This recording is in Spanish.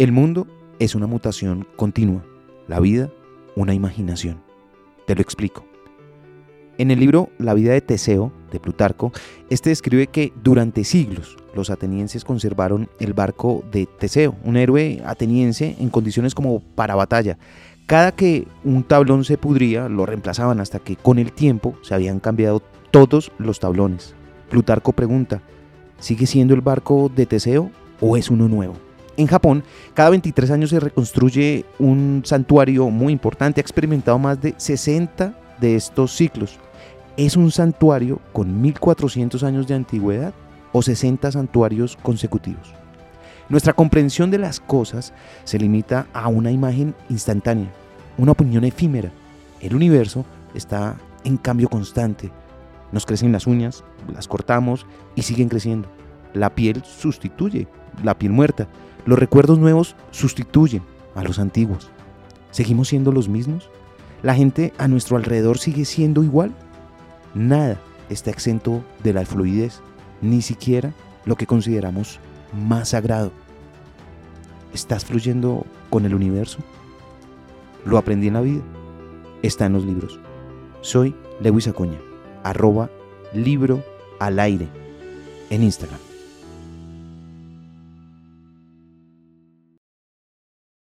El mundo es una mutación continua, la vida una imaginación. Te lo explico. En el libro La vida de Teseo, de Plutarco, este describe que durante siglos los atenienses conservaron el barco de Teseo, un héroe ateniense en condiciones como para batalla. Cada que un tablón se pudría, lo reemplazaban hasta que con el tiempo se habían cambiado todos los tablones. Plutarco pregunta, ¿sigue siendo el barco de Teseo o es uno nuevo? En Japón, cada 23 años se reconstruye un santuario muy importante, ha experimentado más de 60 de estos ciclos ¿Es un santuario con 1400 años de antigüedad o 60 santuarios consecutivos? Nuestra comprensión de las cosas se limita a una imagen instantánea, una opinión efímera. El universo está en cambio constante. Nos crecen las uñas, las cortamos y siguen creciendo. La piel sustituye la piel muerta. Los recuerdos nuevos sustituyen a los antiguos. ¿Seguimos siendo los mismos? ¿La gente a nuestro alrededor sigue siendo igual? Nada está exento de la fluidez, ni siquiera lo que consideramos más sagrado. ¿Estás fluyendo con el universo? Lo aprendí en la vida. Está en los libros. Soy Lewis Acuña, arroba libro al aire en Instagram.